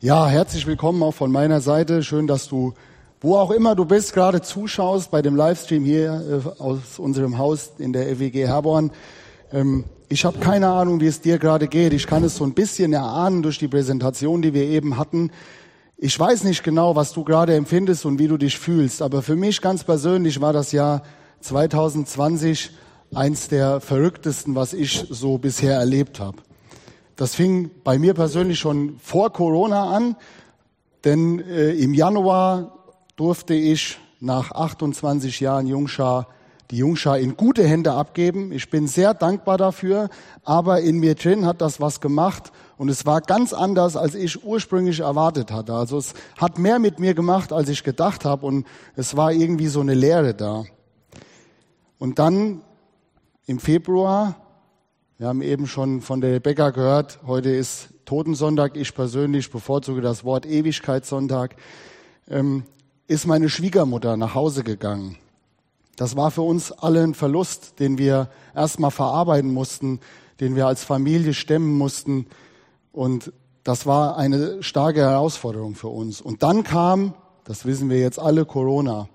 Ja, herzlich willkommen auch von meiner Seite. Schön, dass du, wo auch immer du bist, gerade zuschaust bei dem Livestream hier äh, aus unserem Haus in der FWG Herborn. Ähm, ich habe keine Ahnung, wie es dir gerade geht. Ich kann es so ein bisschen erahnen durch die Präsentation, die wir eben hatten. Ich weiß nicht genau, was du gerade empfindest und wie du dich fühlst, aber für mich ganz persönlich war das Jahr 2020 eins der verrücktesten, was ich so bisher erlebt habe. Das fing bei mir persönlich schon vor Corona an, denn äh, im Januar durfte ich nach 28 Jahren Jungschar die Jungschar in gute Hände abgeben. Ich bin sehr dankbar dafür, aber in mir drin hat das was gemacht und es war ganz anders, als ich ursprünglich erwartet hatte. Also es hat mehr mit mir gemacht, als ich gedacht habe und es war irgendwie so eine Leere da. Und dann im Februar, wir haben eben schon von der Rebecca gehört, heute ist Totensonntag, ich persönlich bevorzuge das Wort Ewigkeitssonntag, ähm, ist meine Schwiegermutter nach Hause gegangen. Das war für uns alle ein Verlust, den wir erstmal verarbeiten mussten, den wir als Familie stemmen mussten. Und das war eine starke Herausforderung für uns. Und dann kam, das wissen wir jetzt alle, Corona.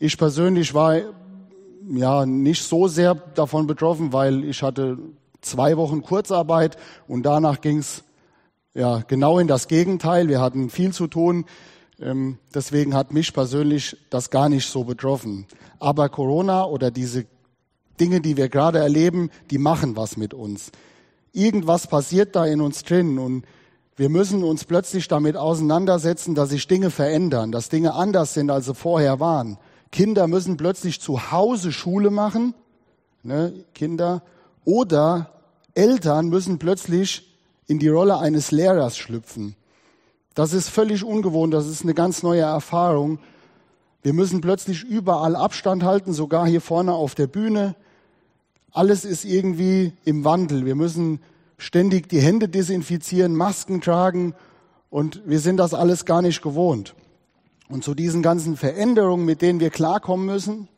Ich persönlich war ja nicht so sehr davon betroffen, weil ich hatte zwei Wochen Kurzarbeit und danach ging's ja genau in das Gegenteil. Wir hatten viel zu tun. Ähm, deswegen hat mich persönlich das gar nicht so betroffen. Aber Corona oder diese Dinge, die wir gerade erleben, die machen was mit uns. Irgendwas passiert da in uns drin und wir müssen uns plötzlich damit auseinandersetzen, dass sich Dinge verändern, dass Dinge anders sind, als sie vorher waren. Kinder müssen plötzlich zu Hause Schule machen, ne, Kinder, oder Eltern müssen plötzlich in die Rolle eines Lehrers schlüpfen. Das ist völlig ungewohnt, das ist eine ganz neue Erfahrung. Wir müssen plötzlich überall Abstand halten, sogar hier vorne auf der Bühne. Alles ist irgendwie im Wandel. Wir müssen ständig die Hände desinfizieren, Masken tragen und wir sind das alles gar nicht gewohnt. Und zu diesen ganzen Veränderungen, mit denen wir klarkommen müssen,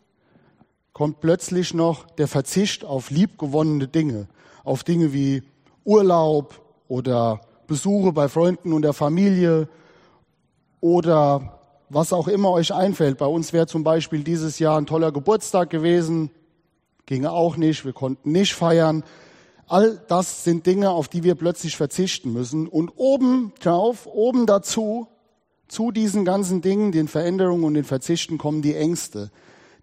kommt plötzlich noch der Verzicht auf liebgewonnene Dinge, auf Dinge wie Urlaub oder Besuche bei Freunden und der Familie oder was auch immer euch einfällt. Bei uns wäre zum Beispiel dieses Jahr ein toller Geburtstag gewesen, ginge auch nicht, wir konnten nicht feiern. All das sind Dinge, auf die wir plötzlich verzichten müssen. Und oben drauf, oben dazu, zu diesen ganzen Dingen, den Veränderungen und den Verzichten kommen die Ängste.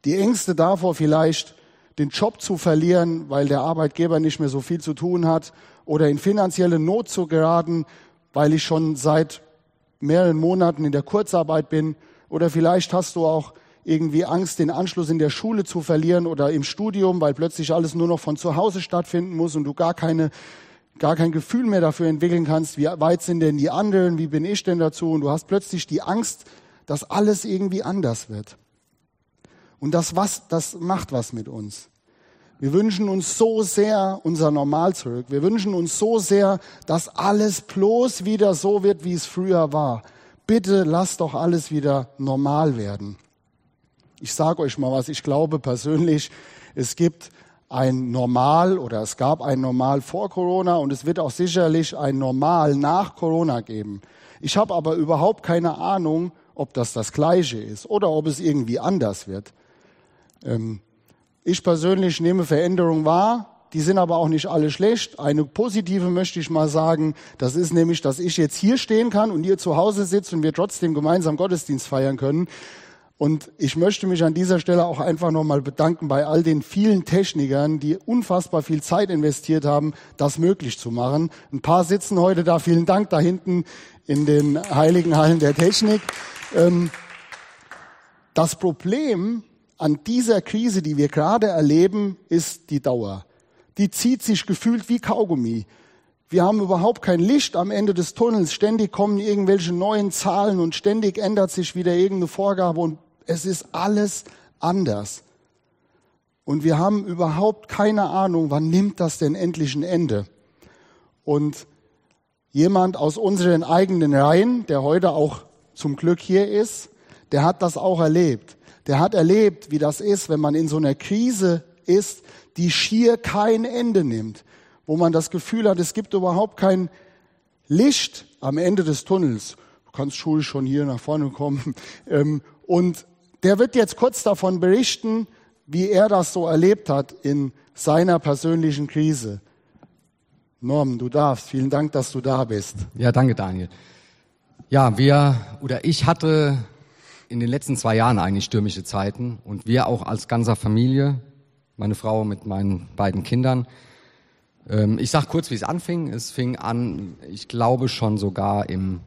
Die Ängste davor vielleicht, den Job zu verlieren, weil der Arbeitgeber nicht mehr so viel zu tun hat oder in finanzielle Not zu geraten, weil ich schon seit mehreren Monaten in der Kurzarbeit bin oder vielleicht hast du auch irgendwie Angst, den Anschluss in der Schule zu verlieren oder im Studium, weil plötzlich alles nur noch von zu Hause stattfinden muss und du gar keine gar kein Gefühl mehr dafür entwickeln kannst, wie weit sind denn die anderen, wie bin ich denn dazu und du hast plötzlich die Angst, dass alles irgendwie anders wird. Und das was, das macht was mit uns. Wir wünschen uns so sehr unser Normal zurück. Wir wünschen uns so sehr, dass alles bloß wieder so wird, wie es früher war. Bitte lasst doch alles wieder normal werden. Ich sage euch mal was, ich glaube persönlich, es gibt ein Normal oder es gab ein Normal vor Corona und es wird auch sicherlich ein Normal nach Corona geben. Ich habe aber überhaupt keine Ahnung, ob das das gleiche ist oder ob es irgendwie anders wird. Ähm, ich persönlich nehme Veränderungen wahr, die sind aber auch nicht alle schlecht. Eine positive möchte ich mal sagen, das ist nämlich, dass ich jetzt hier stehen kann und ihr zu Hause sitzt und wir trotzdem gemeinsam Gottesdienst feiern können. Und ich möchte mich an dieser Stelle auch einfach nochmal bedanken bei all den vielen Technikern, die unfassbar viel Zeit investiert haben, das möglich zu machen. Ein paar sitzen heute da. Vielen Dank da hinten in den heiligen Hallen der Technik. Ähm, das Problem an dieser Krise, die wir gerade erleben, ist die Dauer. Die zieht sich gefühlt wie Kaugummi. Wir haben überhaupt kein Licht am Ende des Tunnels. Ständig kommen irgendwelche neuen Zahlen und ständig ändert sich wieder irgendeine Vorgabe und es ist alles anders. Und wir haben überhaupt keine Ahnung, wann nimmt das denn endlich ein Ende? Und jemand aus unseren eigenen Reihen, der heute auch zum Glück hier ist, der hat das auch erlebt der hat erlebt, wie das ist, wenn man in so einer Krise ist, die schier kein Ende nimmt, wo man das Gefühl hat, es gibt überhaupt kein Licht am Ende des Tunnels. Du kannst Schul schon hier nach vorne kommen. Ähm, und der wird jetzt kurz davon berichten, wie er das so erlebt hat in seiner persönlichen Krise. Norm, du darfst. Vielen Dank, dass du da bist. Ja, danke, Daniel. Ja, wir oder ich hatte in den letzten zwei Jahren eigentlich stürmische Zeiten und wir auch als ganzer Familie, meine Frau mit meinen beiden Kindern. Ähm, ich sag kurz, wie es anfing. Es fing an, ich glaube schon sogar im,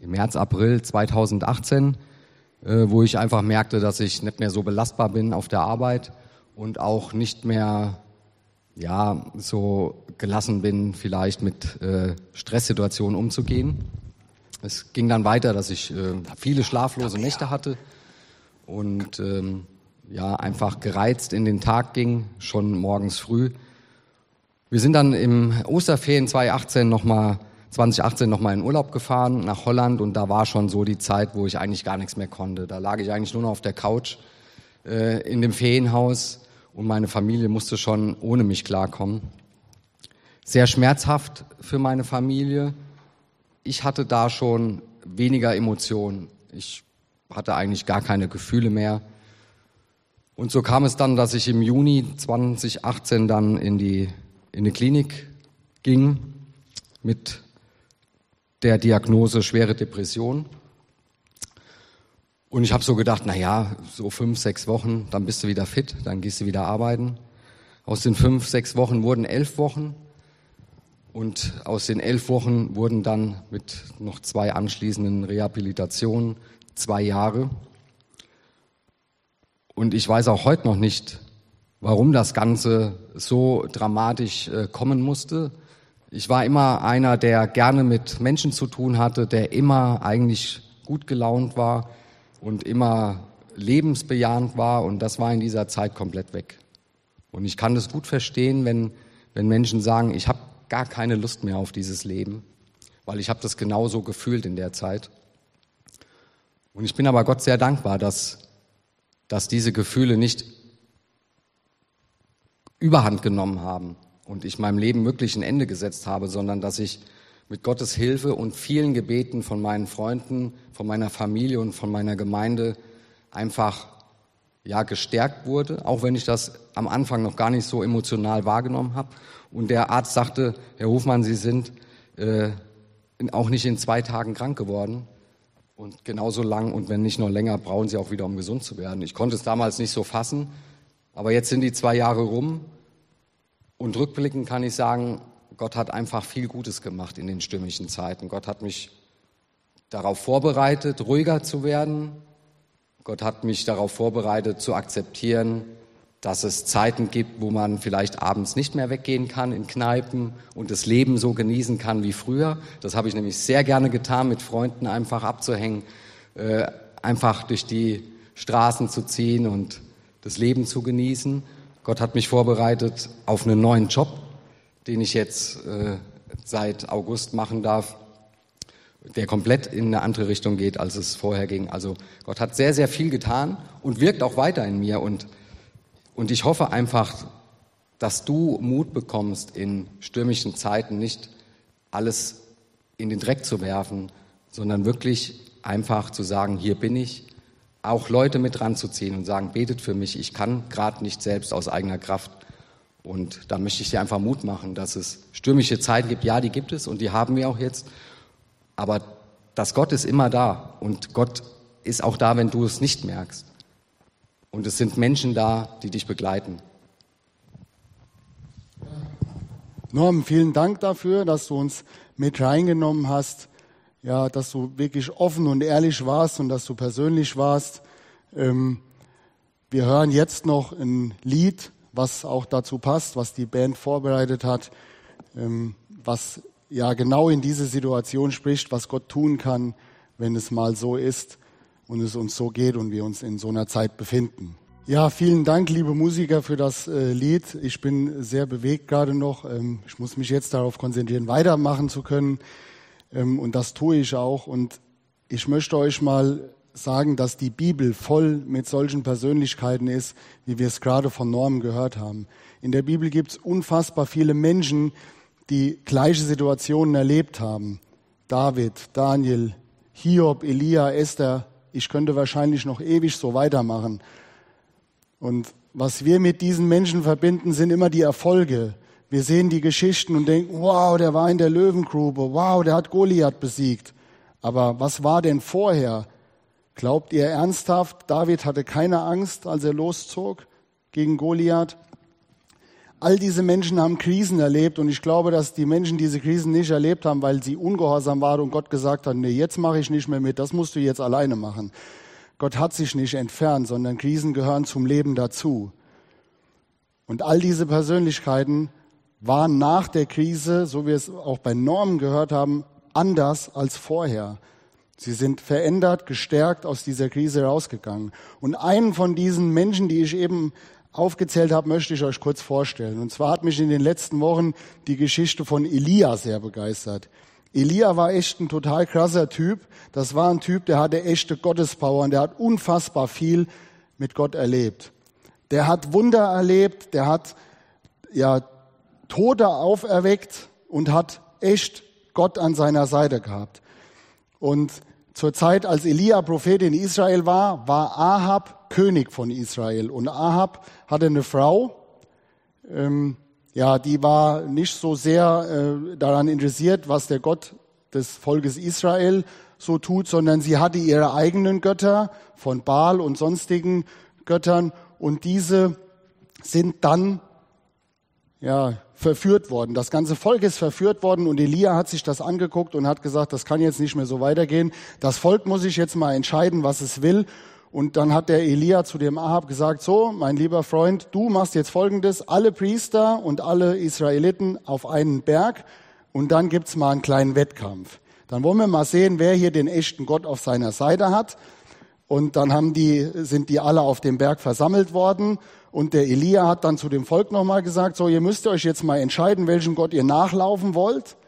im März, April 2018, äh, wo ich einfach merkte, dass ich nicht mehr so belastbar bin auf der Arbeit und auch nicht mehr ja so gelassen bin, vielleicht mit äh, Stresssituationen umzugehen. Es ging dann weiter, dass ich äh, viele schlaflose Nächte hatte und ähm, ja einfach gereizt in den Tag ging, schon morgens früh. Wir sind dann im Osterferien 2018 nochmal 2018 nochmal in Urlaub gefahren nach Holland und da war schon so die Zeit, wo ich eigentlich gar nichts mehr konnte. Da lag ich eigentlich nur noch auf der Couch äh, in dem Ferienhaus und meine Familie musste schon ohne mich klarkommen. Sehr schmerzhaft für meine Familie ich hatte da schon weniger Emotionen. Ich hatte eigentlich gar keine Gefühle mehr. Und so kam es dann, dass ich im Juni 2018 dann in die, in die Klinik ging mit der Diagnose schwere Depression. Und ich habe so gedacht, na ja, so fünf, sechs Wochen, dann bist du wieder fit, dann gehst du wieder arbeiten. Aus den fünf, sechs Wochen wurden elf Wochen. Und aus den elf Wochen wurden dann mit noch zwei anschließenden Rehabilitationen zwei Jahre. Und ich weiß auch heute noch nicht, warum das Ganze so dramatisch äh, kommen musste. Ich war immer einer, der gerne mit Menschen zu tun hatte, der immer eigentlich gut gelaunt war und immer lebensbejahend war. Und das war in dieser Zeit komplett weg. Und ich kann das gut verstehen, wenn, wenn Menschen sagen, ich habe gar keine Lust mehr auf dieses Leben, weil ich habe das genauso gefühlt in der Zeit. Und ich bin aber Gott sehr dankbar, dass, dass diese Gefühle nicht überhand genommen haben und ich meinem Leben wirklich ein Ende gesetzt habe, sondern dass ich mit Gottes Hilfe und vielen Gebeten von meinen Freunden, von meiner Familie und von meiner Gemeinde einfach ja gestärkt wurde, auch wenn ich das am Anfang noch gar nicht so emotional wahrgenommen habe und der Arzt sagte, Herr Hofmann, Sie sind äh, auch nicht in zwei Tagen krank geworden. Und genauso lang und wenn nicht noch länger, brauchen Sie auch wieder, um gesund zu werden. Ich konnte es damals nicht so fassen, aber jetzt sind die zwei Jahre rum und rückblickend kann ich sagen, Gott hat einfach viel Gutes gemacht in den stürmischen Zeiten. Gott hat mich darauf vorbereitet, ruhiger zu werden. Gott hat mich darauf vorbereitet, zu akzeptieren, dass es Zeiten gibt, wo man vielleicht abends nicht mehr weggehen kann in Kneipen und das Leben so genießen kann wie früher. Das habe ich nämlich sehr gerne getan, mit Freunden einfach abzuhängen, äh, einfach durch die Straßen zu ziehen und das Leben zu genießen. Gott hat mich vorbereitet auf einen neuen Job, den ich jetzt äh, seit August machen darf, der komplett in eine andere Richtung geht, als es vorher ging. Also Gott hat sehr, sehr viel getan und wirkt auch weiter in mir und und ich hoffe einfach, dass du Mut bekommst, in stürmischen Zeiten nicht alles in den Dreck zu werfen, sondern wirklich einfach zu sagen, hier bin ich, auch Leute mit ranzuziehen und sagen, betet für mich, ich kann gerade nicht selbst aus eigener Kraft. Und da möchte ich dir einfach Mut machen, dass es stürmische Zeiten gibt. Ja, die gibt es und die haben wir auch jetzt. Aber dass Gott ist immer da und Gott ist auch da, wenn du es nicht merkst. Und es sind Menschen da, die dich begleiten. Norm, vielen Dank dafür, dass du uns mit reingenommen hast. Ja, dass du wirklich offen und ehrlich warst und dass du persönlich warst. Ähm, wir hören jetzt noch ein Lied, was auch dazu passt, was die Band vorbereitet hat, ähm, was ja genau in diese Situation spricht, was Gott tun kann, wenn es mal so ist und es uns so geht und wir uns in so einer Zeit befinden. Ja, vielen Dank, liebe Musiker, für das äh, Lied. Ich bin sehr bewegt gerade noch. Ähm, ich muss mich jetzt darauf konzentrieren, weitermachen zu können. Ähm, und das tue ich auch. Und ich möchte euch mal sagen, dass die Bibel voll mit solchen Persönlichkeiten ist, wie wir es gerade von Norm gehört haben. In der Bibel gibt es unfassbar viele Menschen, die gleiche Situationen erlebt haben. David, Daniel, Hiob, Elia, Esther. Ich könnte wahrscheinlich noch ewig so weitermachen. Und was wir mit diesen Menschen verbinden, sind immer die Erfolge. Wir sehen die Geschichten und denken, wow, der war in der Löwengrube, wow, der hat Goliath besiegt. Aber was war denn vorher? Glaubt ihr ernsthaft, David hatte keine Angst, als er loszog gegen Goliath? All diese Menschen haben Krisen erlebt und ich glaube, dass die Menschen diese Krisen nicht erlebt haben, weil sie ungehorsam waren und Gott gesagt hat, nee, jetzt mache ich nicht mehr mit, das musst du jetzt alleine machen. Gott hat sich nicht entfernt, sondern Krisen gehören zum Leben dazu. Und all diese Persönlichkeiten waren nach der Krise, so wie wir es auch bei Normen gehört haben, anders als vorher. Sie sind verändert, gestärkt aus dieser Krise rausgegangen. Und einen von diesen Menschen, die ich eben aufgezählt habe, möchte ich euch kurz vorstellen. Und zwar hat mich in den letzten Wochen die Geschichte von Elia sehr begeistert. Elia war echt ein total krasser Typ. Das war ein Typ, der hatte echte Gottespower und der hat unfassbar viel mit Gott erlebt. Der hat Wunder erlebt, der hat ja Tote auferweckt und hat echt Gott an seiner Seite gehabt. Und zur Zeit, als Elia Prophet in Israel war, war Ahab König von Israel. Und Ahab hatte eine Frau, ähm, ja, die war nicht so sehr äh, daran interessiert, was der Gott des Volkes Israel so tut, sondern sie hatte ihre eigenen Götter von Baal und sonstigen Göttern und diese sind dann ja, verführt worden. Das ganze Volk ist verführt worden und Elia hat sich das angeguckt und hat gesagt, das kann jetzt nicht mehr so weitergehen. Das Volk muss sich jetzt mal entscheiden, was es will. Und dann hat der Elia zu dem Ahab gesagt, so, mein lieber Freund, du machst jetzt Folgendes, alle Priester und alle Israeliten auf einen Berg und dann gibt's mal einen kleinen Wettkampf. Dann wollen wir mal sehen, wer hier den echten Gott auf seiner Seite hat. Und dann haben die, sind die alle auf dem Berg versammelt worden. Und der Elia hat dann zu dem Volk nochmal gesagt, so, ihr müsst euch jetzt mal entscheiden, welchem Gott ihr nachlaufen wollt.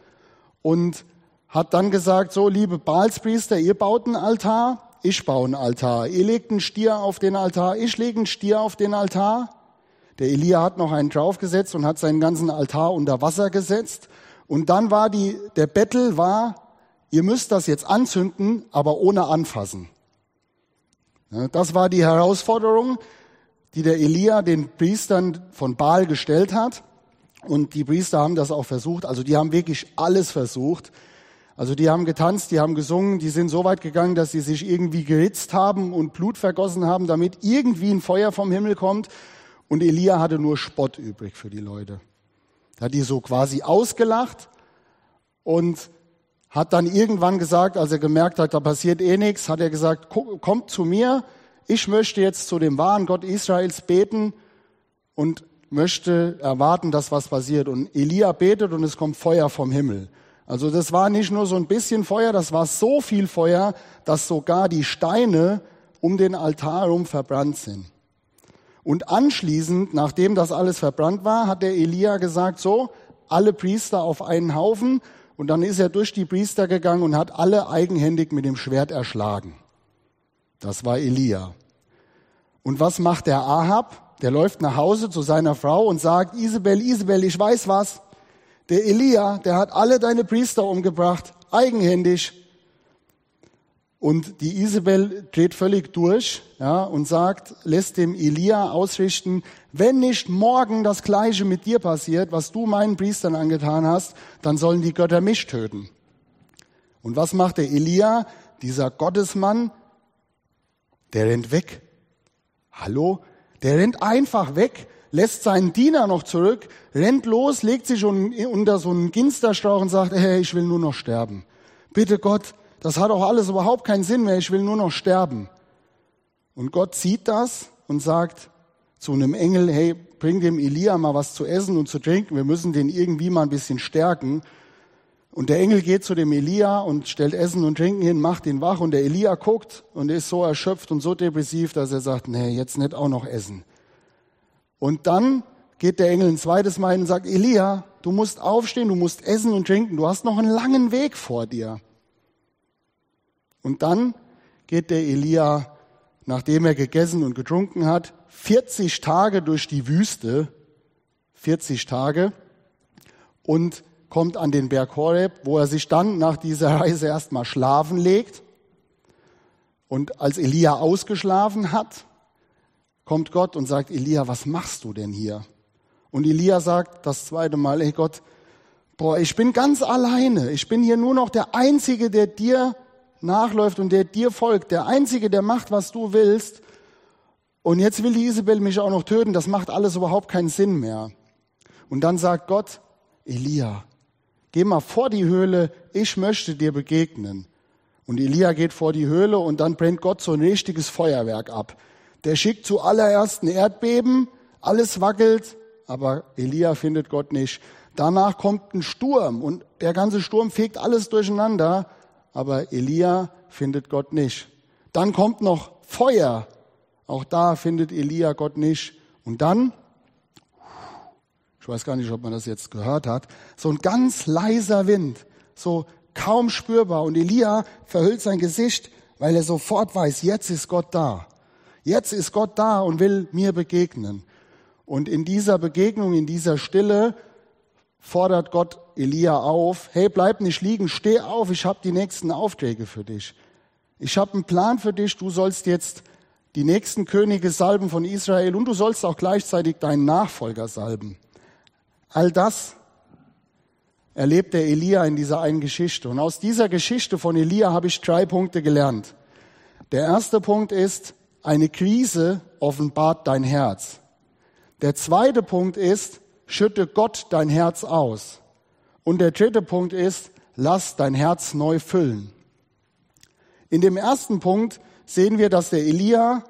Und hat dann gesagt, so, liebe Baalspriester, ihr baut einen Altar, ich baue einen Altar. Ihr legt einen Stier auf den Altar, ich lege einen Stier auf den Altar. Der Elia hat noch einen draufgesetzt und hat seinen ganzen Altar unter Wasser gesetzt. Und dann war die, der Bettel war, ihr müsst das jetzt anzünden, aber ohne anfassen. Das war die Herausforderung, die der Elia den Priestern von Baal gestellt hat. Und die Priester haben das auch versucht. Also die haben wirklich alles versucht. Also die haben getanzt, die haben gesungen, die sind so weit gegangen, dass sie sich irgendwie geritzt haben und Blut vergossen haben, damit irgendwie ein Feuer vom Himmel kommt. Und Elia hatte nur Spott übrig für die Leute. Er hat die so quasi ausgelacht und hat dann irgendwann gesagt, als er gemerkt hat, da passiert eh nichts, hat er gesagt, kommt zu mir, ich möchte jetzt zu dem wahren Gott Israels beten und möchte erwarten, dass was passiert. Und Elia betet und es kommt Feuer vom Himmel. Also das war nicht nur so ein bisschen Feuer, das war so viel Feuer, dass sogar die Steine um den Altar herum verbrannt sind. Und anschließend, nachdem das alles verbrannt war, hat der Elia gesagt, so, alle Priester auf einen Haufen und dann ist er durch die Priester gegangen und hat alle eigenhändig mit dem Schwert erschlagen. Das war Elia. Und was macht der Ahab? Der läuft nach Hause zu seiner Frau und sagt, Isabel, Isabel, ich weiß was. Der Elia, der hat alle deine Priester umgebracht, eigenhändig. Und die Isabel dreht völlig durch ja, und sagt, lässt dem Elia ausrichten, wenn nicht morgen das Gleiche mit dir passiert, was du meinen Priestern angetan hast, dann sollen die Götter mich töten. Und was macht der Elia, dieser Gottesmann? Der rennt weg. Hallo? Der rennt einfach weg, lässt seinen Diener noch zurück, rennt los, legt sich unter so einen Ginsterstrauch und sagt, hey, ich will nur noch sterben. Bitte Gott, das hat auch alles überhaupt keinen Sinn mehr, ich will nur noch sterben. Und Gott sieht das und sagt zu einem Engel, hey, bring dem Elia mal was zu essen und zu trinken, wir müssen den irgendwie mal ein bisschen stärken. Und der Engel geht zu dem Elia und stellt Essen und Trinken hin, macht ihn wach und der Elia guckt und ist so erschöpft und so depressiv, dass er sagt, nee, jetzt nicht auch noch essen. Und dann geht der Engel ein zweites Mal hin und sagt, Elia, du musst aufstehen, du musst essen und trinken, du hast noch einen langen Weg vor dir. Und dann geht der Elia, nachdem er gegessen und getrunken hat, 40 Tage durch die Wüste, 40 Tage, und kommt an den Berg Horeb, wo er sich dann nach dieser Reise erstmal schlafen legt. Und als Elia ausgeschlafen hat, kommt Gott und sagt, Elia, was machst du denn hier? Und Elia sagt das zweite Mal, ey Gott, boah, ich bin ganz alleine. Ich bin hier nur noch der Einzige, der dir nachläuft und der dir folgt. Der Einzige, der macht, was du willst. Und jetzt will die Isabel mich auch noch töten. Das macht alles überhaupt keinen Sinn mehr. Und dann sagt Gott, Elia, geh mal vor die Höhle. Ich möchte dir begegnen. Und Elia geht vor die Höhle und dann brennt Gott so ein richtiges Feuerwerk ab. Der schickt zuallererst ein Erdbeben, alles wackelt, aber Elia findet Gott nicht. Danach kommt ein Sturm und der ganze Sturm fegt alles durcheinander, aber Elia findet Gott nicht. Dann kommt noch Feuer, auch da findet Elia Gott nicht. Und dann, ich weiß gar nicht, ob man das jetzt gehört hat, so ein ganz leiser Wind, so kaum spürbar. Und Elia verhüllt sein Gesicht, weil er sofort weiß, jetzt ist Gott da. Jetzt ist Gott da und will mir begegnen. Und in dieser Begegnung, in dieser Stille, fordert Gott Elia auf, hey, bleib nicht liegen, steh auf, ich habe die nächsten Aufträge für dich. Ich habe einen Plan für dich, du sollst jetzt die nächsten Könige salben von Israel und du sollst auch gleichzeitig deinen Nachfolger salben. All das erlebt der Elia in dieser einen Geschichte. Und aus dieser Geschichte von Elia habe ich drei Punkte gelernt. Der erste Punkt ist, eine Krise offenbart dein Herz. Der zweite Punkt ist, schütte Gott dein Herz aus. Und der dritte Punkt ist, lass dein Herz neu füllen. In dem ersten Punkt sehen wir, dass der Elia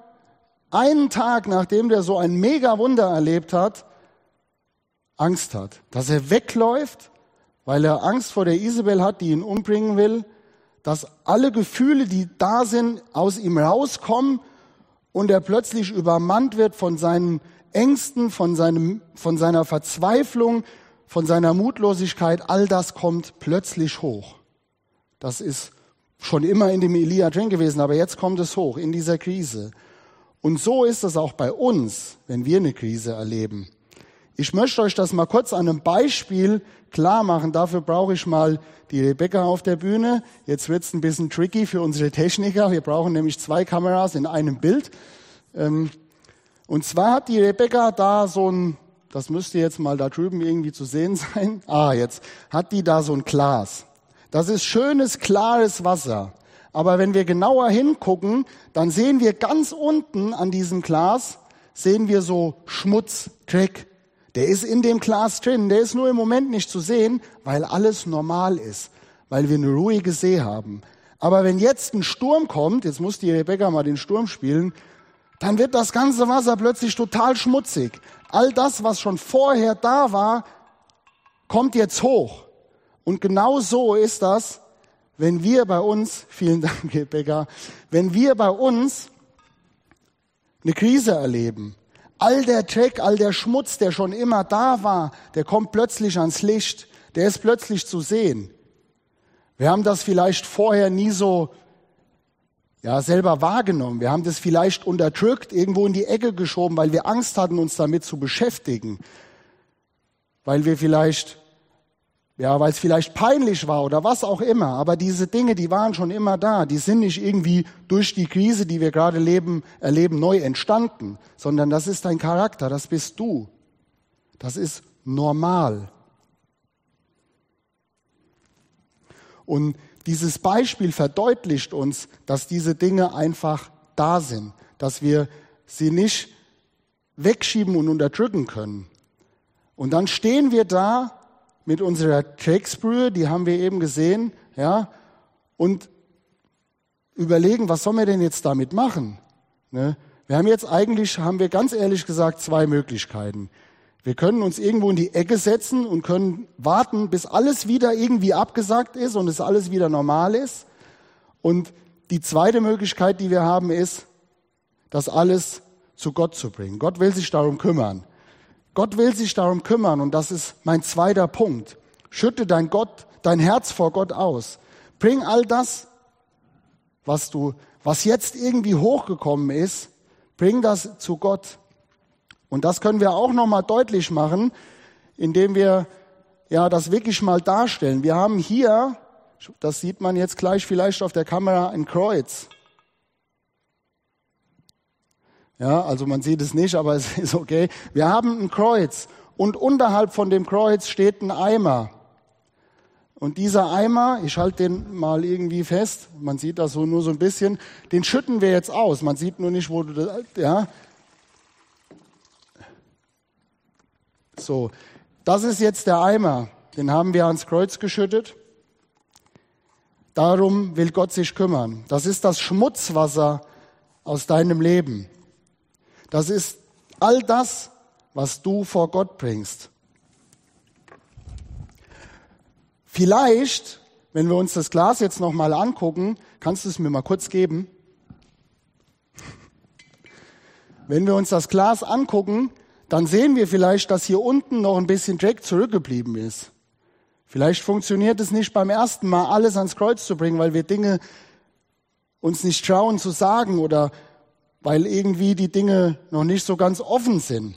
einen Tag, nachdem der so ein mega Wunder erlebt hat, Angst hat. Dass er wegläuft, weil er Angst vor der Isabel hat, die ihn umbringen will. Dass alle Gefühle, die da sind, aus ihm rauskommen und er plötzlich übermannt wird von seinen Ängsten, von, seinem, von seiner Verzweiflung, von seiner Mutlosigkeit. All das kommt plötzlich hoch. Das ist schon immer in dem Elia drin gewesen, aber jetzt kommt es hoch in dieser Krise. Und so ist es auch bei uns, wenn wir eine Krise erleben. Ich möchte euch das mal kurz an einem Beispiel klar machen. Dafür brauche ich mal die Rebecca auf der Bühne. Jetzt wird es ein bisschen tricky für unsere Techniker. Wir brauchen nämlich zwei Kameras in einem Bild. Ähm, und zwar hat die Rebecca da so ein, das müsste jetzt mal da drüben irgendwie zu sehen sein. Ah, jetzt hat die da so ein Glas. Das ist schönes, klares Wasser. Aber wenn wir genauer hingucken, dann sehen wir ganz unten an diesem Glas, sehen wir so Schmutz, Dreck. Der ist in dem Glas drin. Der ist nur im Moment nicht zu sehen, weil alles normal ist, weil wir eine ruhige See haben. Aber wenn jetzt ein Sturm kommt, jetzt muss die Rebecca mal den Sturm spielen, dann wird das ganze Wasser plötzlich total schmutzig. All das, was schon vorher da war, kommt jetzt hoch. Und genau so ist das, wenn wir bei uns, vielen Dank, Rebecca, wenn wir bei uns eine Krise erleben. All der Dreck, all der Schmutz, der schon immer da war, der kommt plötzlich ans Licht. Der ist plötzlich zu sehen. Wir haben das vielleicht vorher nie so ja, selber wahrgenommen. Wir haben das vielleicht unterdrückt, irgendwo in die Ecke geschoben, weil wir Angst hatten, uns damit zu beschäftigen. Weil wir vielleicht ja, weil es vielleicht peinlich war oder was auch immer. Aber diese Dinge, die waren schon immer da. Die sind nicht irgendwie durch die Krise, die wir gerade leben, erleben, neu entstanden, sondern das ist dein Charakter, das bist du. Das ist normal. Und dieses Beispiel verdeutlicht uns, dass diese Dinge einfach da sind, dass wir sie nicht wegschieben und unterdrücken können. Und dann stehen wir da mit unserer Shakespeare, die haben wir eben gesehen, ja, und überlegen, was sollen wir denn jetzt damit machen? Ne? Wir haben jetzt eigentlich, haben wir ganz ehrlich gesagt, zwei Möglichkeiten. Wir können uns irgendwo in die Ecke setzen und können warten, bis alles wieder irgendwie abgesagt ist und es alles wieder normal ist. Und die zweite Möglichkeit, die wir haben, ist, das alles zu Gott zu bringen. Gott will sich darum kümmern. Gott will sich darum kümmern und das ist mein zweiter Punkt. Schütte dein Gott, dein Herz vor Gott aus. Bring all das, was du, was jetzt irgendwie hochgekommen ist, bring das zu Gott. Und das können wir auch nochmal deutlich machen, indem wir ja das wirklich mal darstellen. Wir haben hier, das sieht man jetzt gleich vielleicht auf der Kamera, ein Kreuz. Ja, also man sieht es nicht, aber es ist okay. Wir haben ein Kreuz und unterhalb von dem Kreuz steht ein Eimer. Und dieser Eimer, ich halte den mal irgendwie fest, man sieht das so nur so ein bisschen, den schütten wir jetzt aus. Man sieht nur nicht, wo du, ja. So, das ist jetzt der Eimer, den haben wir ans Kreuz geschüttet. Darum will Gott sich kümmern. Das ist das Schmutzwasser aus deinem Leben. Das ist all das, was du vor Gott bringst. Vielleicht, wenn wir uns das Glas jetzt nochmal angucken, kannst du es mir mal kurz geben? Wenn wir uns das Glas angucken, dann sehen wir vielleicht, dass hier unten noch ein bisschen Dreck zurückgeblieben ist. Vielleicht funktioniert es nicht beim ersten Mal, alles ans Kreuz zu bringen, weil wir Dinge uns nicht trauen zu sagen oder weil irgendwie die Dinge noch nicht so ganz offen sind.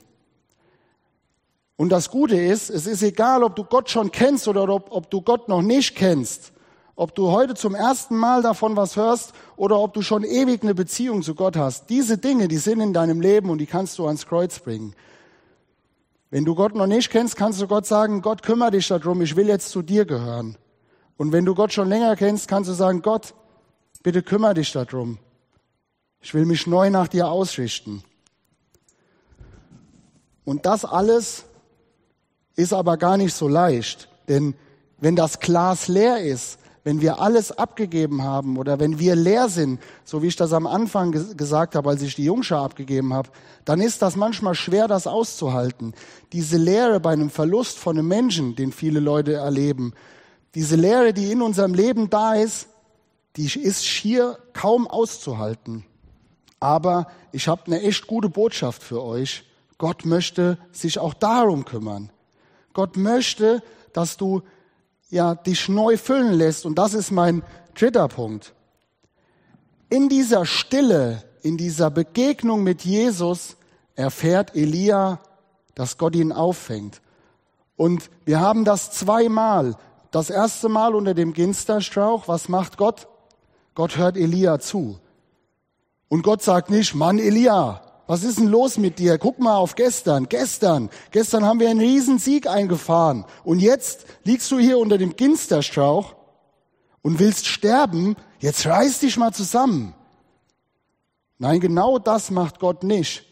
Und das Gute ist, es ist egal, ob du Gott schon kennst oder ob, ob, du Gott noch nicht kennst, ob du heute zum ersten Mal davon was hörst oder ob du schon ewig eine Beziehung zu Gott hast. Diese Dinge, die sind in deinem Leben und die kannst du ans Kreuz bringen. Wenn du Gott noch nicht kennst, kannst du Gott sagen, Gott kümmere dich darum, ich will jetzt zu dir gehören. Und wenn du Gott schon länger kennst, kannst du sagen, Gott, bitte kümmere dich darum. Ich will mich neu nach dir ausrichten. Und das alles ist aber gar nicht so leicht. Denn wenn das Glas leer ist, wenn wir alles abgegeben haben oder wenn wir leer sind, so wie ich das am Anfang gesagt habe, als ich die Jungschar abgegeben habe, dann ist das manchmal schwer, das auszuhalten. Diese Leere bei einem Verlust von einem Menschen, den viele Leute erleben, diese Leere, die in unserem Leben da ist, die ist schier kaum auszuhalten. Aber ich habe eine echt gute Botschaft für euch. Gott möchte sich auch darum kümmern. Gott möchte, dass du ja dich neu füllen lässt. Und das ist mein dritter Punkt. In dieser Stille, in dieser Begegnung mit Jesus erfährt Elia, dass Gott ihn auffängt. Und wir haben das zweimal. Das erste Mal unter dem Ginsterstrauch. Was macht Gott? Gott hört Elia zu. Und Gott sagt nicht, Mann, Elia, was ist denn los mit dir? Guck mal auf gestern, gestern. Gestern haben wir einen riesen Sieg eingefahren. Und jetzt liegst du hier unter dem Ginsterstrauch und willst sterben. Jetzt reiß dich mal zusammen. Nein, genau das macht Gott nicht.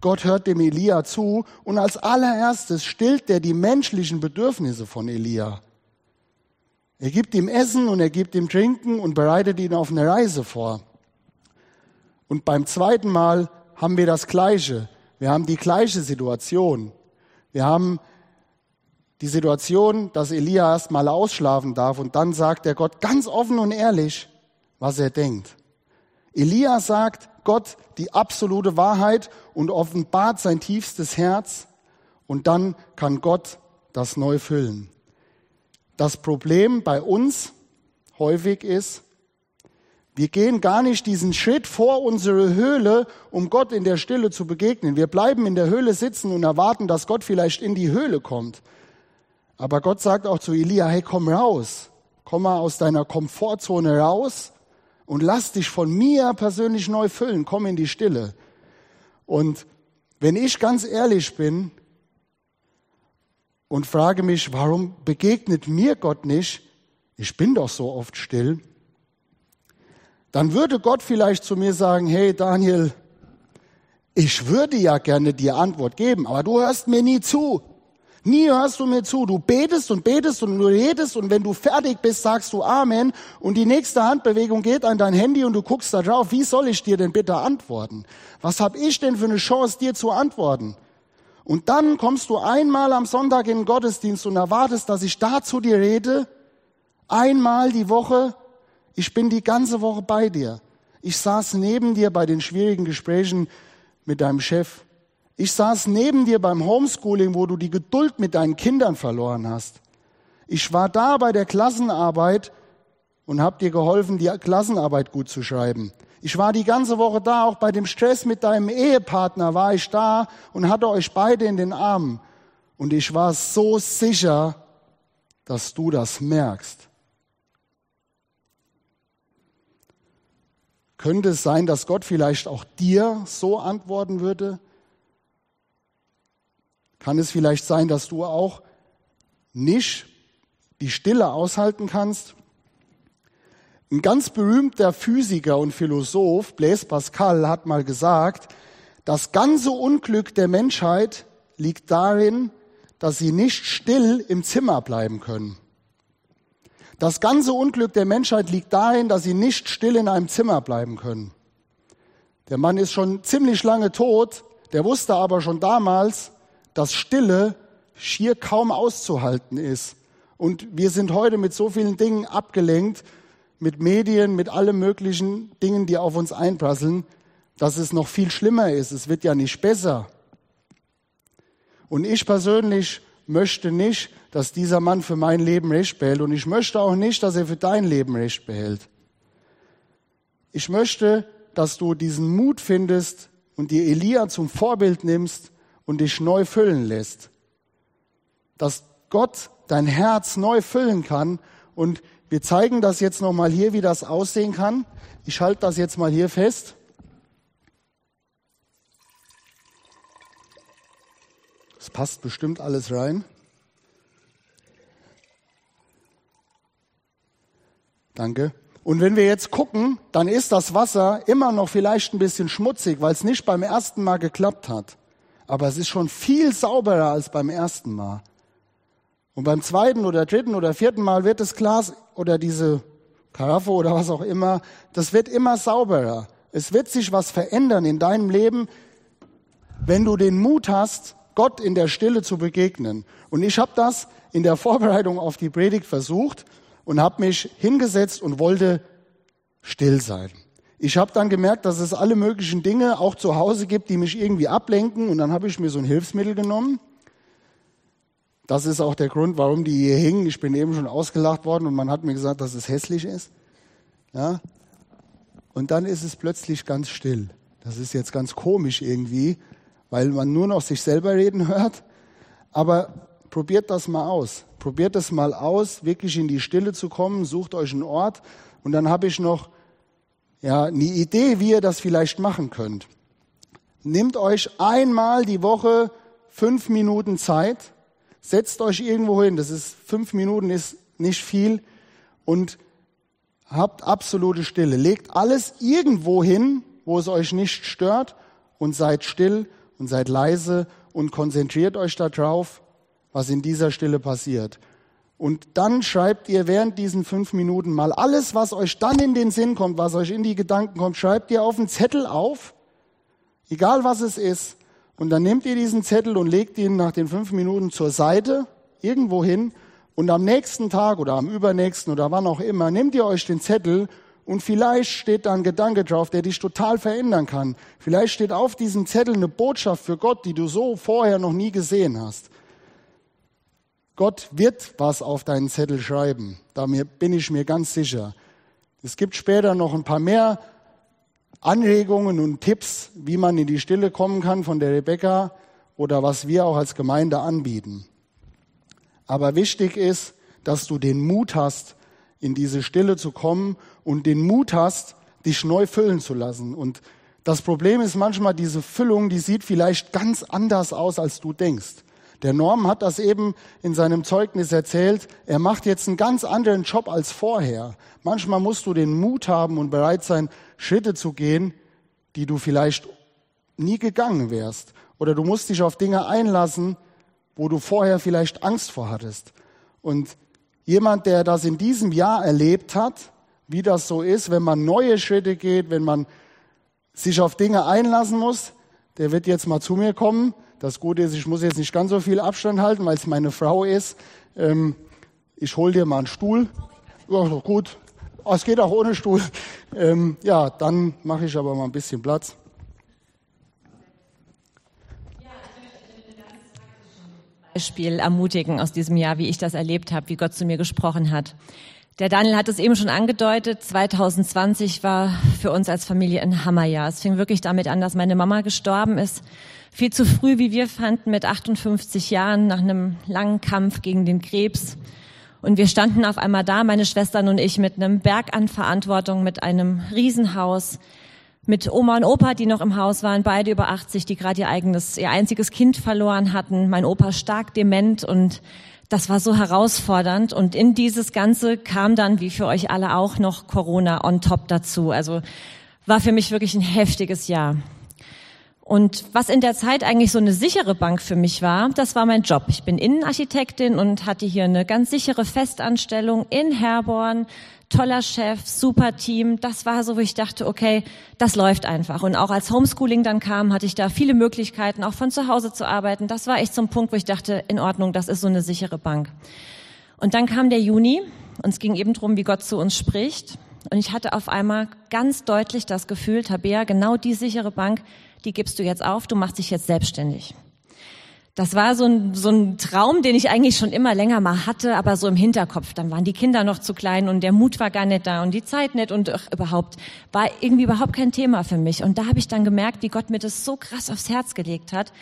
Gott hört dem Elia zu und als allererstes stillt er die menschlichen Bedürfnisse von Elia. Er gibt ihm Essen und er gibt ihm Trinken und bereitet ihn auf eine Reise vor. Und beim zweiten Mal haben wir das Gleiche. Wir haben die gleiche Situation. Wir haben die Situation, dass Elia erst mal ausschlafen darf und dann sagt er Gott ganz offen und ehrlich, was er denkt. Elia sagt Gott die absolute Wahrheit und offenbart sein tiefstes Herz und dann kann Gott das neu füllen. Das Problem bei uns häufig ist, wir gehen gar nicht diesen Schritt vor unsere Höhle, um Gott in der Stille zu begegnen. Wir bleiben in der Höhle sitzen und erwarten, dass Gott vielleicht in die Höhle kommt. Aber Gott sagt auch zu Elia, hey, komm raus. Komm mal aus deiner Komfortzone raus und lass dich von mir persönlich neu füllen. Komm in die Stille. Und wenn ich ganz ehrlich bin und frage mich, warum begegnet mir Gott nicht? Ich bin doch so oft still dann würde Gott vielleicht zu mir sagen, hey Daniel, ich würde ja gerne dir Antwort geben, aber du hörst mir nie zu. Nie hörst du mir zu. Du betest und betest und du redest und wenn du fertig bist, sagst du Amen und die nächste Handbewegung geht an dein Handy und du guckst da drauf. Wie soll ich dir denn bitte antworten? Was habe ich denn für eine Chance, dir zu antworten? Und dann kommst du einmal am Sonntag in den Gottesdienst und erwartest, dass ich da zu dir rede. Einmal die Woche ich bin die ganze Woche bei dir. Ich saß neben dir bei den schwierigen Gesprächen mit deinem Chef. Ich saß neben dir beim Homeschooling, wo du die Geduld mit deinen Kindern verloren hast. Ich war da bei der Klassenarbeit und habe dir geholfen, die Klassenarbeit gut zu schreiben. Ich war die ganze Woche da, auch bei dem Stress mit deinem Ehepartner war ich da und hatte euch beide in den Armen. Und ich war so sicher, dass du das merkst? Könnte es sein, dass Gott vielleicht auch dir so antworten würde? Kann es vielleicht sein, dass du auch nicht die Stille aushalten kannst? Ein ganz berühmter Physiker und Philosoph, Blaise Pascal, hat mal gesagt, das ganze Unglück der Menschheit liegt darin, dass sie nicht still im Zimmer bleiben können. Das ganze Unglück der Menschheit liegt darin, dass sie nicht still in einem Zimmer bleiben können. Der Mann ist schon ziemlich lange tot, der wusste aber schon damals, dass Stille schier kaum auszuhalten ist. Und wir sind heute mit so vielen Dingen abgelenkt, mit Medien, mit allen möglichen Dingen, die auf uns einprasseln, dass es noch viel schlimmer ist. Es wird ja nicht besser. Und ich persönlich möchte nicht, dass dieser Mann für mein Leben Recht behält. Und ich möchte auch nicht, dass er für dein Leben Recht behält. Ich möchte, dass du diesen Mut findest und dir Elia zum Vorbild nimmst und dich neu füllen lässt. Dass Gott dein Herz neu füllen kann. Und wir zeigen das jetzt nochmal hier, wie das aussehen kann. Ich halte das jetzt mal hier fest. Es passt bestimmt alles rein. Danke. Und wenn wir jetzt gucken, dann ist das Wasser immer noch vielleicht ein bisschen schmutzig, weil es nicht beim ersten Mal geklappt hat. Aber es ist schon viel sauberer als beim ersten Mal. Und beim zweiten oder dritten oder vierten Mal wird das Glas oder diese Karaffe oder was auch immer, das wird immer sauberer. Es wird sich was verändern in deinem Leben, wenn du den Mut hast, Gott in der Stille zu begegnen. Und ich habe das in der Vorbereitung auf die Predigt versucht und habe mich hingesetzt und wollte still sein. Ich habe dann gemerkt, dass es alle möglichen Dinge auch zu Hause gibt, die mich irgendwie ablenken. Und dann habe ich mir so ein Hilfsmittel genommen. Das ist auch der Grund, warum die hier hingen. Ich bin eben schon ausgelacht worden und man hat mir gesagt, dass es hässlich ist. Ja. Und dann ist es plötzlich ganz still. Das ist jetzt ganz komisch irgendwie weil man nur noch sich selber reden hört. Aber probiert das mal aus. Probiert das mal aus, wirklich in die Stille zu kommen. Sucht euch einen Ort. Und dann habe ich noch ja, eine Idee, wie ihr das vielleicht machen könnt. Nehmt euch einmal die Woche fünf Minuten Zeit, setzt euch irgendwo hin. Das ist fünf Minuten ist nicht viel und habt absolute Stille. Legt alles irgendwo hin, wo es euch nicht stört und seid still und seid leise und konzentriert euch darauf, was in dieser Stille passiert. Und dann schreibt ihr während diesen fünf Minuten mal alles, was euch dann in den Sinn kommt, was euch in die Gedanken kommt, schreibt ihr auf einen Zettel auf, egal was es ist. Und dann nehmt ihr diesen Zettel und legt ihn nach den fünf Minuten zur Seite, irgendwo hin. Und am nächsten Tag oder am übernächsten oder wann auch immer, nehmt ihr euch den Zettel und vielleicht steht da ein Gedanke drauf, der dich total verändern kann. Vielleicht steht auf diesem Zettel eine Botschaft für Gott, die du so vorher noch nie gesehen hast. Gott wird was auf deinen Zettel schreiben. Da bin ich mir ganz sicher. Es gibt später noch ein paar mehr Anregungen und Tipps, wie man in die Stille kommen kann von der Rebecca oder was wir auch als Gemeinde anbieten. Aber wichtig ist, dass du den Mut hast, in diese Stille zu kommen und den Mut hast, dich neu füllen zu lassen. Und das Problem ist manchmal, diese Füllung, die sieht vielleicht ganz anders aus, als du denkst. Der Norm hat das eben in seinem Zeugnis erzählt. Er macht jetzt einen ganz anderen Job als vorher. Manchmal musst du den Mut haben und bereit sein, Schritte zu gehen, die du vielleicht nie gegangen wärst. Oder du musst dich auf Dinge einlassen, wo du vorher vielleicht Angst vor hattest. Und jemand, der das in diesem Jahr erlebt hat, wie das so ist, wenn man neue Schritte geht, wenn man sich auf Dinge einlassen muss, der wird jetzt mal zu mir kommen. Das Gute ist, ich muss jetzt nicht ganz so viel Abstand halten, weil es meine Frau ist. Ähm, ich hol dir mal einen Stuhl. Ja, gut, es geht auch ohne Stuhl. Ähm, ja, dann mache ich aber mal ein bisschen Platz. Beispiel ermutigen aus diesem Jahr, wie ich das erlebt habe, wie Gott zu mir gesprochen hat. Der Daniel hat es eben schon angedeutet, 2020 war für uns als Familie ein Hammerjahr. Es fing wirklich damit an, dass meine Mama gestorben ist. Viel zu früh, wie wir fanden, mit 58 Jahren nach einem langen Kampf gegen den Krebs. Und wir standen auf einmal da, meine Schwestern und ich, mit einem Berg an Verantwortung, mit einem Riesenhaus, mit Oma und Opa, die noch im Haus waren, beide über 80, die gerade ihr eigenes, ihr einziges Kind verloren hatten. Mein Opa stark dement und das war so herausfordernd. Und in dieses Ganze kam dann, wie für euch alle auch, noch Corona on top dazu. Also war für mich wirklich ein heftiges Jahr. Und was in der Zeit eigentlich so eine sichere Bank für mich war, das war mein Job. Ich bin Innenarchitektin und hatte hier eine ganz sichere Festanstellung in Herborn. Toller Chef, super Team. Das war so, wo ich dachte, okay, das läuft einfach. Und auch als Homeschooling dann kam, hatte ich da viele Möglichkeiten, auch von zu Hause zu arbeiten. Das war echt ein Punkt, wo ich dachte, in Ordnung, das ist so eine sichere Bank. Und dann kam der Juni und es ging eben drum, wie Gott zu uns spricht. Und ich hatte auf einmal ganz deutlich das Gefühl, Tabea, genau die sichere Bank, die gibst du jetzt auf, du machst dich jetzt selbstständig. Das war so ein, so ein Traum, den ich eigentlich schon immer länger mal hatte, aber so im Hinterkopf. Dann waren die Kinder noch zu klein und der Mut war gar nicht da und die Zeit nicht und ach, überhaupt war irgendwie überhaupt kein Thema für mich. Und da habe ich dann gemerkt, wie Gott mir das so krass aufs Herz gelegt hat.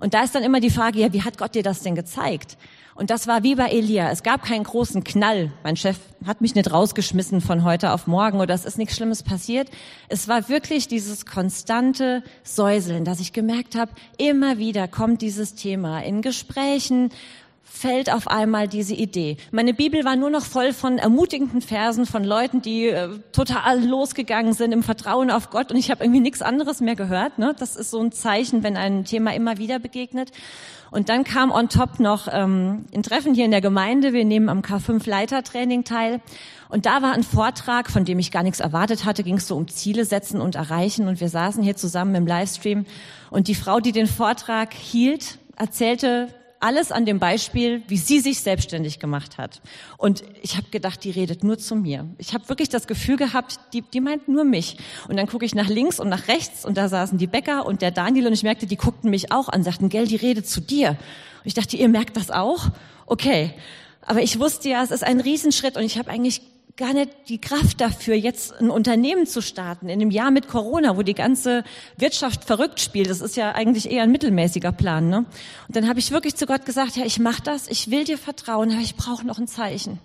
Und da ist dann immer die Frage, ja, wie hat Gott dir das denn gezeigt? Und das war wie bei Elia. Es gab keinen großen Knall. Mein Chef hat mich nicht rausgeschmissen von heute auf morgen oder es ist nichts Schlimmes passiert. Es war wirklich dieses konstante Säuseln, dass ich gemerkt habe, immer wieder kommt dieses Thema in Gesprächen fällt auf einmal diese Idee. Meine Bibel war nur noch voll von ermutigenden Versen von Leuten, die äh, total losgegangen sind im Vertrauen auf Gott und ich habe irgendwie nichts anderes mehr gehört. Ne? Das ist so ein Zeichen, wenn ein Thema immer wieder begegnet. Und dann kam on top noch ähm, ein Treffen hier in der Gemeinde. Wir nehmen am K5 Leitertraining teil. Und da war ein Vortrag, von dem ich gar nichts erwartet hatte, ging es so um Ziele setzen und erreichen. Und wir saßen hier zusammen im Livestream. Und die Frau, die den Vortrag hielt, erzählte alles an dem Beispiel, wie sie sich selbstständig gemacht hat. Und ich habe gedacht, die redet nur zu mir. Ich habe wirklich das Gefühl gehabt, die, die meint nur mich. Und dann gucke ich nach links und nach rechts und da saßen die Bäcker und der Daniel und ich merkte, die guckten mich auch an, sagten, gell, die redet zu dir. Und ich dachte, ihr merkt das auch? Okay. Aber ich wusste ja, es ist ein Riesenschritt und ich habe eigentlich gar nicht die Kraft dafür, jetzt ein Unternehmen zu starten in einem Jahr mit Corona, wo die ganze Wirtschaft verrückt spielt. Das ist ja eigentlich eher ein mittelmäßiger Plan. Ne? Und dann habe ich wirklich zu Gott gesagt, ja, ich mache das, ich will dir vertrauen, aber ich brauche noch ein Zeichen.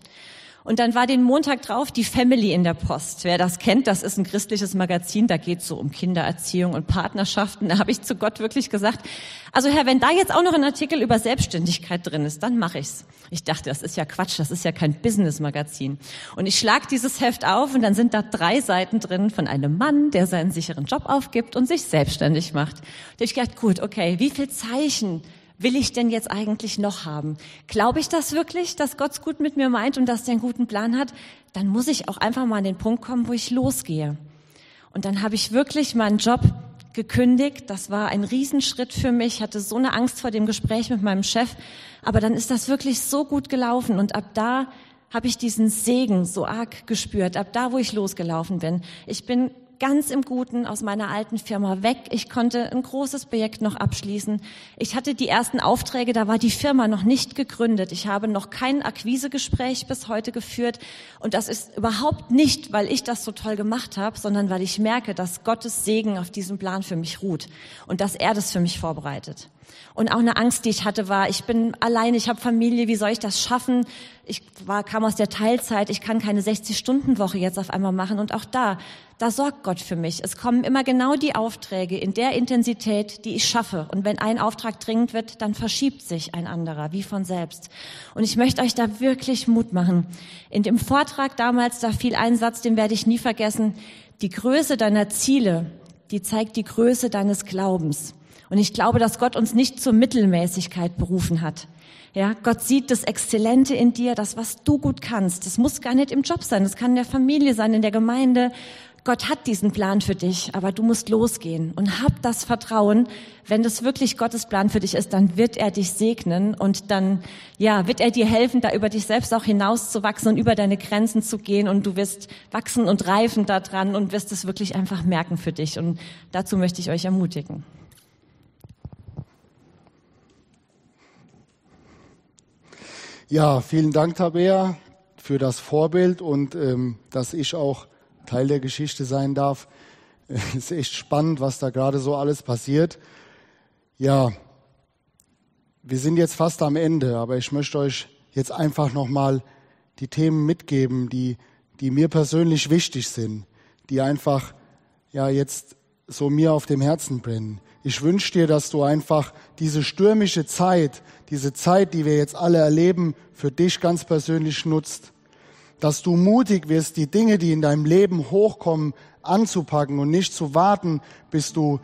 Und dann war den Montag drauf die Family in der Post. Wer das kennt, das ist ein christliches Magazin, da geht es so um Kindererziehung und Partnerschaften. Da habe ich zu Gott wirklich gesagt, also Herr, wenn da jetzt auch noch ein Artikel über Selbstständigkeit drin ist, dann mache ich's. Ich dachte, das ist ja Quatsch, das ist ja kein Business-Magazin. Und ich schlag dieses Heft auf und dann sind da drei Seiten drin von einem Mann, der seinen sicheren Job aufgibt und sich selbstständig macht. Da ich gedacht, gut, okay, wie viel Zeichen will ich denn jetzt eigentlich noch haben? Glaube ich das wirklich, dass Gott gut mit mir meint und dass er einen guten Plan hat? Dann muss ich auch einfach mal an den Punkt kommen, wo ich losgehe. Und dann habe ich wirklich meinen Job gekündigt. Das war ein Riesenschritt für mich. Ich hatte so eine Angst vor dem Gespräch mit meinem Chef. Aber dann ist das wirklich so gut gelaufen. Und ab da habe ich diesen Segen so arg gespürt. Ab da, wo ich losgelaufen bin. Ich bin ganz im Guten aus meiner alten Firma weg. Ich konnte ein großes Projekt noch abschließen. Ich hatte die ersten Aufträge, da war die Firma noch nicht gegründet. Ich habe noch kein Akquisegespräch bis heute geführt. Und das ist überhaupt nicht, weil ich das so toll gemacht habe, sondern weil ich merke, dass Gottes Segen auf diesem Plan für mich ruht und dass er das für mich vorbereitet. Und auch eine Angst, die ich hatte, war, ich bin allein, ich habe Familie, wie soll ich das schaffen? Ich war, kam aus der Teilzeit, ich kann keine 60-Stunden-Woche jetzt auf einmal machen. Und auch da, da sorgt Gott für mich. Es kommen immer genau die Aufträge in der Intensität, die ich schaffe. Und wenn ein Auftrag dringend wird, dann verschiebt sich ein anderer, wie von selbst. Und ich möchte euch da wirklich Mut machen. In dem Vortrag damals, da fiel ein Satz, den werde ich nie vergessen. Die Größe deiner Ziele, die zeigt die Größe deines Glaubens. Und ich glaube, dass Gott uns nicht zur Mittelmäßigkeit berufen hat. Ja, Gott sieht das Exzellente in dir, das, was du gut kannst. Das muss gar nicht im Job sein, das kann in der Familie sein, in der Gemeinde. Gott hat diesen Plan für dich, aber du musst losgehen und hab das Vertrauen, wenn das wirklich Gottes Plan für dich ist, dann wird er dich segnen und dann, ja, wird er dir helfen, da über dich selbst auch hinauszuwachsen und über deine Grenzen zu gehen und du wirst wachsen und reifen daran und wirst es wirklich einfach merken für dich und dazu möchte ich euch ermutigen. Ja, vielen Dank, Tabea, für das Vorbild und ähm, dass ich auch Teil der Geschichte sein darf. Es ist echt spannend, was da gerade so alles passiert. Ja, wir sind jetzt fast am Ende, aber ich möchte euch jetzt einfach nochmal die Themen mitgeben, die, die mir persönlich wichtig sind, die einfach ja jetzt so mir auf dem Herzen brennen. Ich wünsche dir, dass du einfach diese stürmische Zeit, diese Zeit, die wir jetzt alle erleben, für dich ganz persönlich nutzt. Dass du mutig wirst, die Dinge, die in deinem Leben hochkommen, anzupacken und nicht zu warten, bis du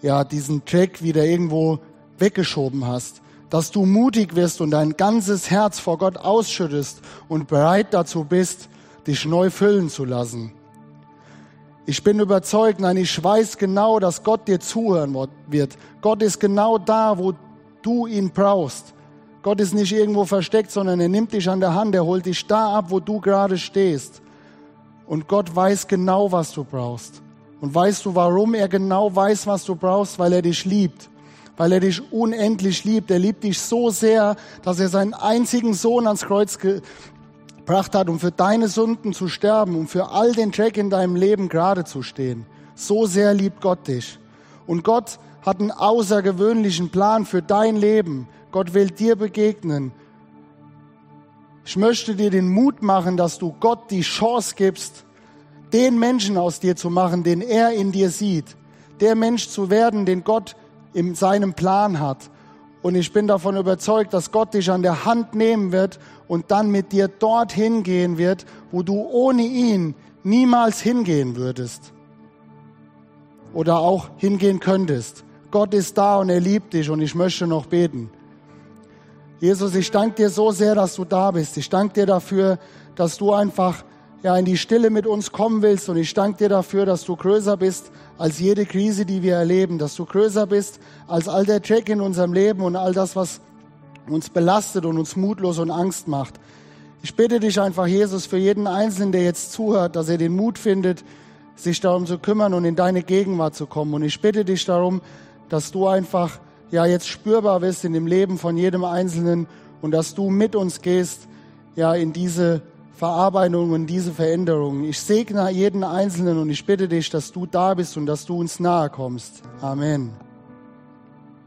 ja diesen Track wieder irgendwo weggeschoben hast. Dass du mutig wirst und dein ganzes Herz vor Gott ausschüttest und bereit dazu bist, dich neu füllen zu lassen. Ich bin überzeugt, nein, ich weiß genau, dass Gott dir zuhören wird. Gott ist genau da, wo du ihn brauchst. Gott ist nicht irgendwo versteckt, sondern er nimmt dich an der Hand, er holt dich da ab, wo du gerade stehst. Und Gott weiß genau, was du brauchst. Und weißt du, warum er genau weiß, was du brauchst? Weil er dich liebt. Weil er dich unendlich liebt. Er liebt dich so sehr, dass er seinen einzigen Sohn ans Kreuz gebracht hat, um für deine Sünden zu sterben, um für all den Dreck in deinem Leben gerade zu stehen. So sehr liebt Gott dich. Und Gott hat einen außergewöhnlichen Plan für dein Leben. Gott will dir begegnen. Ich möchte dir den Mut machen, dass du Gott die Chance gibst, den Menschen aus dir zu machen, den er in dir sieht. Der Mensch zu werden, den Gott in seinem Plan hat. Und ich bin davon überzeugt, dass Gott dich an der Hand nehmen wird und dann mit dir dorthin gehen wird, wo du ohne ihn niemals hingehen würdest. Oder auch hingehen könntest. Gott ist da und er liebt dich und ich möchte noch beten. Jesus, ich danke dir so sehr, dass du da bist. Ich danke dir dafür, dass du einfach ja, in die Stille mit uns kommen willst. Und ich danke dir dafür, dass du größer bist als jede Krise, die wir erleben, dass du größer bist als all der Check in unserem Leben und all das, was uns belastet und uns mutlos und Angst macht. Ich bitte dich einfach, Jesus, für jeden Einzelnen, der jetzt zuhört, dass er den Mut findet, sich darum zu kümmern und in deine Gegenwart zu kommen. Und ich bitte dich darum, dass du einfach ja jetzt spürbar wirst in dem Leben von jedem Einzelnen und dass du mit uns gehst, ja in diese Verarbeitung und diese Veränderung. Ich segne jeden Einzelnen und ich bitte dich, dass du da bist und dass du uns nahe kommst. Amen.